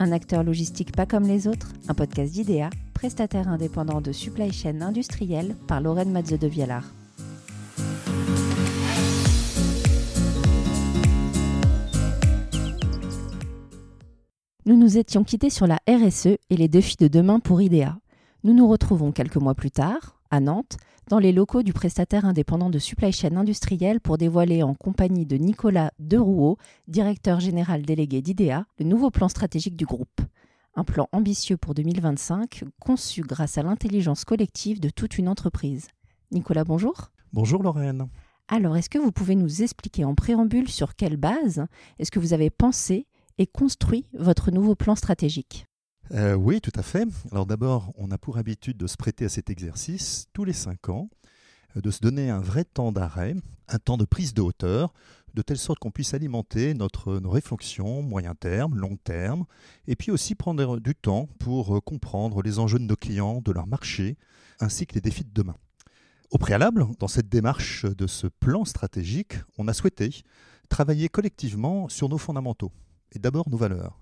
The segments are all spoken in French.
un acteur logistique pas comme les autres, un podcast d'IDEA, prestataire indépendant de supply chain industrielle par Lorraine Matze de Vialard. Nous nous étions quittés sur la RSE et les défis de demain pour IDEA. Nous nous retrouvons quelques mois plus tard, à Nantes, dans les locaux du prestataire indépendant de supply chain industrielle pour dévoiler en compagnie de Nicolas Derouault, directeur général délégué d'IDEA, le nouveau plan stratégique du groupe. Un plan ambitieux pour 2025, conçu grâce à l'intelligence collective de toute une entreprise. Nicolas, bonjour. Bonjour Lorraine. Alors, est-ce que vous pouvez nous expliquer en préambule sur quelle base est-ce que vous avez pensé et construit votre nouveau plan stratégique? Euh, oui, tout à fait. Alors d'abord, on a pour habitude de se prêter à cet exercice tous les cinq ans, euh, de se donner un vrai temps d'arrêt, un temps de prise de hauteur, de telle sorte qu'on puisse alimenter notre, nos réflexions moyen terme, long terme, et puis aussi prendre du temps pour euh, comprendre les enjeux de nos clients, de leur marché, ainsi que les défis de demain. Au préalable, dans cette démarche de ce plan stratégique, on a souhaité travailler collectivement sur nos fondamentaux, et d'abord nos valeurs.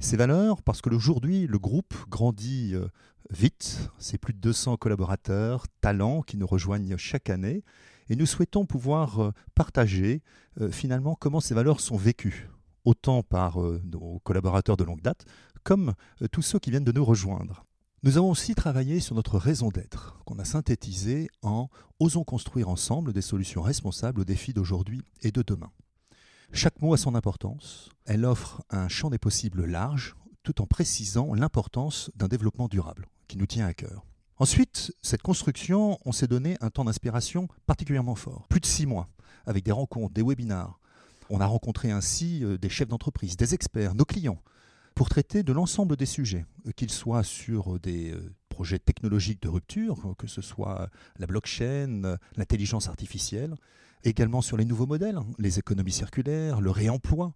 Ces valeurs, parce qu'aujourd'hui, le groupe grandit euh, vite, c'est plus de 200 collaborateurs, talents qui nous rejoignent chaque année, et nous souhaitons pouvoir euh, partager euh, finalement comment ces valeurs sont vécues, autant par nos collaborateurs de longue date, comme tous ceux qui viennent de nous rejoindre. Nous avons aussi travaillé sur notre raison d'être, qu'on a synthétisé en Osons construire ensemble des solutions responsables aux défis d'aujourd'hui et de demain. Chaque mot a son importance. Elle offre un champ des possibles large, tout en précisant l'importance d'un développement durable, qui nous tient à cœur. Ensuite, cette construction, on s'est donné un temps d'inspiration particulièrement fort, plus de six mois, avec des rencontres, des webinars. On a rencontré ainsi euh, des chefs d'entreprise, des experts, nos clients, pour traiter de l'ensemble des sujets, euh, qu'ils soient sur des euh, projets technologiques de rupture, que ce soit la blockchain, l'intelligence artificielle, également sur les nouveaux modèles, hein, les économies circulaires, le réemploi,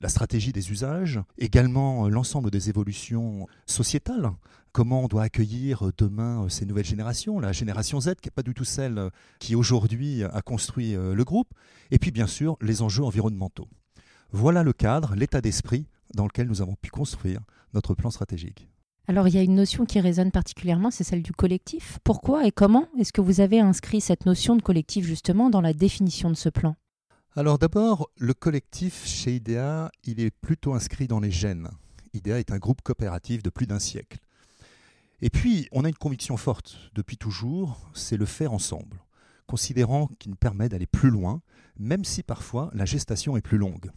la stratégie des usages, également euh, l'ensemble des évolutions sociétales. Comment on doit accueillir euh, demain euh, ces nouvelles générations, la génération Z qui n'est pas du tout celle qui aujourd'hui a construit le groupe, et puis bien sûr les enjeux environnementaux. Voilà le cadre, l'état d'esprit dans lequel nous avons pu construire notre plan stratégique. Alors il y a une notion qui résonne particulièrement, c'est celle du collectif. Pourquoi et comment est-ce que vous avez inscrit cette notion de collectif justement dans la définition de ce plan? Alors d'abord, le collectif chez IDEA, il est plutôt inscrit dans les gènes. IDEA est un groupe coopératif de plus d'un siècle. Et puis, on a une conviction forte depuis toujours, c'est le faire ensemble, considérant qu'il nous permet d'aller plus loin, même si parfois la gestation est plus longue.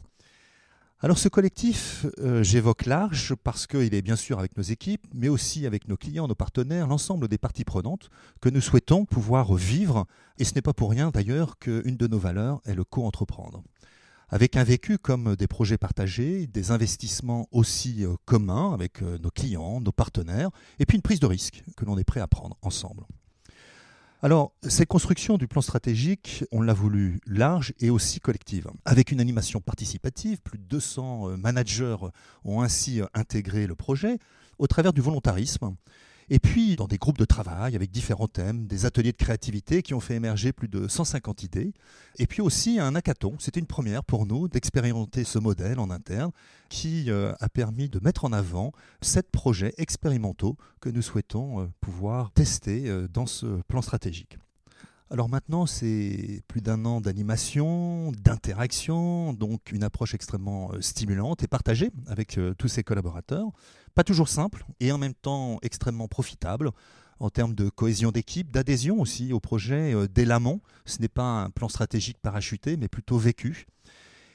Alors ce collectif, euh, j'évoque large parce qu'il est bien sûr avec nos équipes, mais aussi avec nos clients, nos partenaires, l'ensemble des parties prenantes que nous souhaitons pouvoir vivre. Et ce n'est pas pour rien d'ailleurs qu'une de nos valeurs est le co-entreprendre. Avec un vécu comme des projets partagés, des investissements aussi euh, communs avec euh, nos clients, nos partenaires, et puis une prise de risque que l'on est prêt à prendre ensemble. Alors, cette construction du plan stratégique, on l'a voulu large et aussi collective, avec une animation participative. Plus de 200 euh, managers ont ainsi euh, intégré le projet au travers du volontarisme et puis, dans des groupes de travail avec différents thèmes, des ateliers de créativité qui ont fait émerger plus de 150 idées. Et puis aussi un hackathon. C'était une première pour nous d'expérimenter ce modèle en interne qui euh, a permis de mettre en avant sept projets expérimentaux que nous souhaitons euh, pouvoir tester euh, dans ce plan stratégique. Alors maintenant, c'est plus d'un an d'animation, d'interaction, donc une approche extrêmement stimulante et partagée avec tous ses collaborateurs. Pas toujours simple et en même temps extrêmement profitable en termes de cohésion d'équipe, d'adhésion aussi au projet euh, dès l'amont. Ce n'est pas un plan stratégique parachuté, mais plutôt vécu.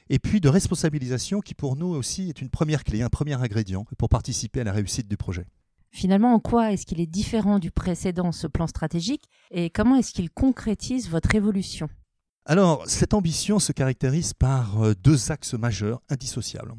Et puis de responsabilisation qui pour nous aussi est une première clé, un premier ingrédient pour participer à la réussite du projet. Finalement, en quoi est-ce qu'il est différent du précédent, ce plan stratégique, et comment est-ce qu'il concrétise votre évolution? Alors, cette ambition se caractérise par euh, deux axes majeurs indissociables.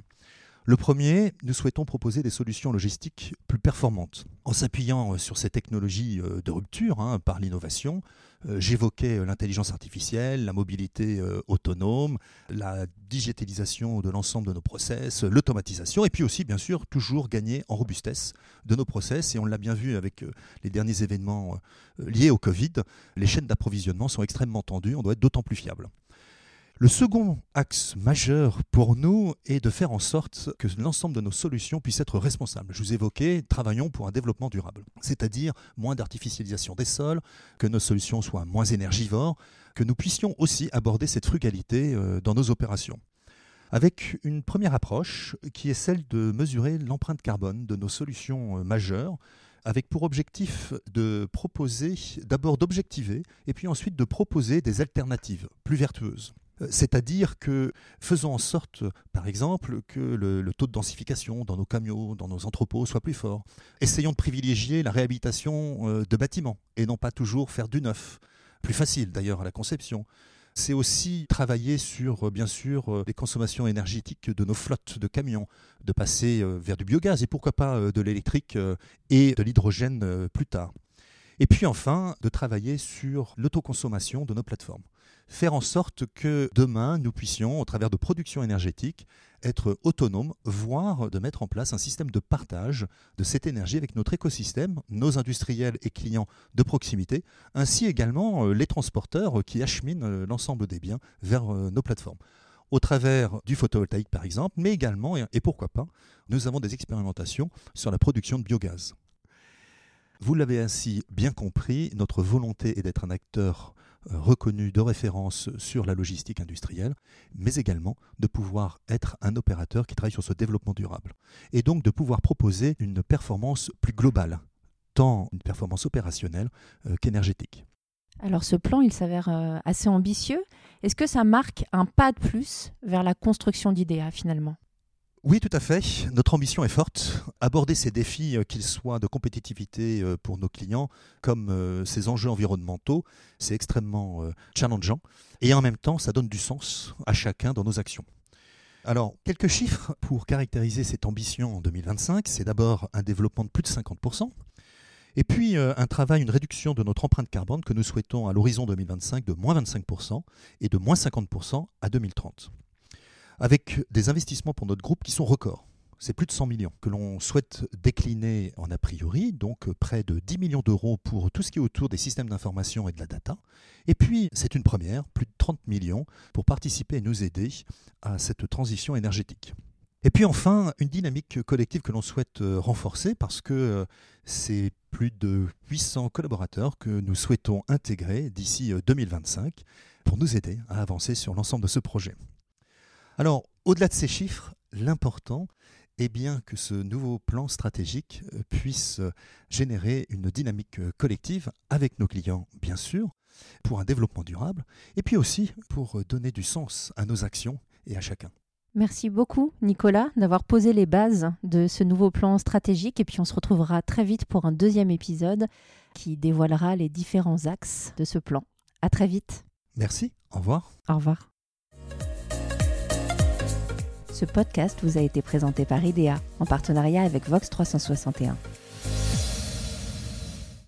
Le premier, nous souhaitons proposer des solutions logistiques plus performantes. En s'appuyant euh, sur ces technologies euh, de rupture hein, par l'innovation, euh, j'évoquais l'intelligence artificielle, la mobilité autonome, la digitalisation de l'ensemble de nos process, l'automatisation, et puis aussi, bien sûr, toujours gagner en robustesse de nos process. Et on l'a bien vu avec les derniers événements liés au Covid, les chaînes d'approvisionnement sont extrêmement tendues, on doit être d'autant plus fiable. Le second axe majeur pour nous est de faire en sorte que l'ensemble de nos solutions puissent être responsables. Je vous évoquais, travaillons pour un développement durable, c'est-à-dire moins d'artificialisation des sols, que nos solutions soient moins énergivores, que nous puissions aussi aborder cette frugalité euh, dans nos opérations. Avec une première approche qui est celle de mesurer l'empreinte carbone de nos solutions euh, majeures avec pour objectif de proposer, d'abord d'objectiver, et puis ensuite de proposer des alternatives plus vertueuses. Euh, c'est-à-dire que faisons en sorte, par exemple, que le, taux de densification dans nos camions, dans nos entrepôts soit plus fort. Essayons de privilégier la réhabilitation euh, de bâtiments et non pas toujours faire du neuf. Plus facile d'ailleurs à la conception. C'est aussi travailler sur, euh, bien sûr, les consommations énergétiques de nos flottes de camions, de passer vers du biogaz et pourquoi pas de l'électrique et de l'hydrogène plus tard. Et puis enfin, de travailler sur l'autoconsommation de nos plateformes faire en sorte que demain, nous puissions, au travers de production énergétique, être autonomes, voire de mettre en place un système de partage de cette énergie avec notre écosystème, nos industriels et clients de proximité, ainsi également euh, les transporteurs qui acheminent euh, l'ensemble des biens vers euh, nos plateformes au travers du photovoltaïque par exemple, mais également, et pourquoi pas, nous avons des expérimentations sur la production de biogaz. Vous l'avez ainsi bien compris, notre volonté est d'être un acteur reconnu de référence sur la logistique industrielle, mais également de pouvoir être un opérateur qui travaille sur ce développement durable. Et donc de pouvoir proposer une performance plus globale, tant une performance opérationnelle euh, qu'énergétique. Alors ce plan, il s'avère euh, assez ambitieux. Est-ce que ça marque un pas de plus vers la construction d'IDEA finalement? Oui, tout à fait. Notre ambition est forte. Aborder ces défis, euh, qu'ils soient de compétitivité euh, pour nos clients, comme euh, ces enjeux environnementaux, c'est extrêmement challengeant. Et en même temps, ça donne du sens à chacun dans nos actions. Alors, quelques chiffres pour caractériser cette ambition en 2025. C'est d'abord un développement de plus de 50%. Et puis un travail, une réduction de notre empreinte carbone que nous souhaitons à l'horizon 2025 de moins 25% et de moins 50% à 2030 avec des investissements pour notre groupe qui sont records. C'est plus de 100 millions que l'on souhaite décliner en a priori, donc près de 10 millions d'euros pour tout ce qui est autour des systèmes d'information et de la data. Et puis, c'est une première, plus de 30 millions pour participer et nous aider à cette transition énergétique. Et puis enfin, une dynamique collective que l'on souhaite renforcer parce que euh, c'est plus de 800 collaborateurs que nous souhaitons intégrer d'ici 2025 euh, pour nous aider à avancer sur l'ensemble de ce projet. Alors, au-delà de ces chiffres, l'important est bien que ce nouveau plan stratégique euh, puisse euh, générer une dynamique euh, collective avec nos clients, bien sûr, pour un développement durable, et puis aussi pour donner du sens à nos actions et à chacun. Merci beaucoup, Nicolas, d'avoir posé les bases de ce nouveau plan stratégique. Et puis, on se retrouvera très vite pour un deuxième épisode qui dévoilera les différents axes de ce plan. À très vite. Merci. Au revoir. Au revoir. Ce podcast vous a été présenté par IDEA en partenariat avec Vox 361.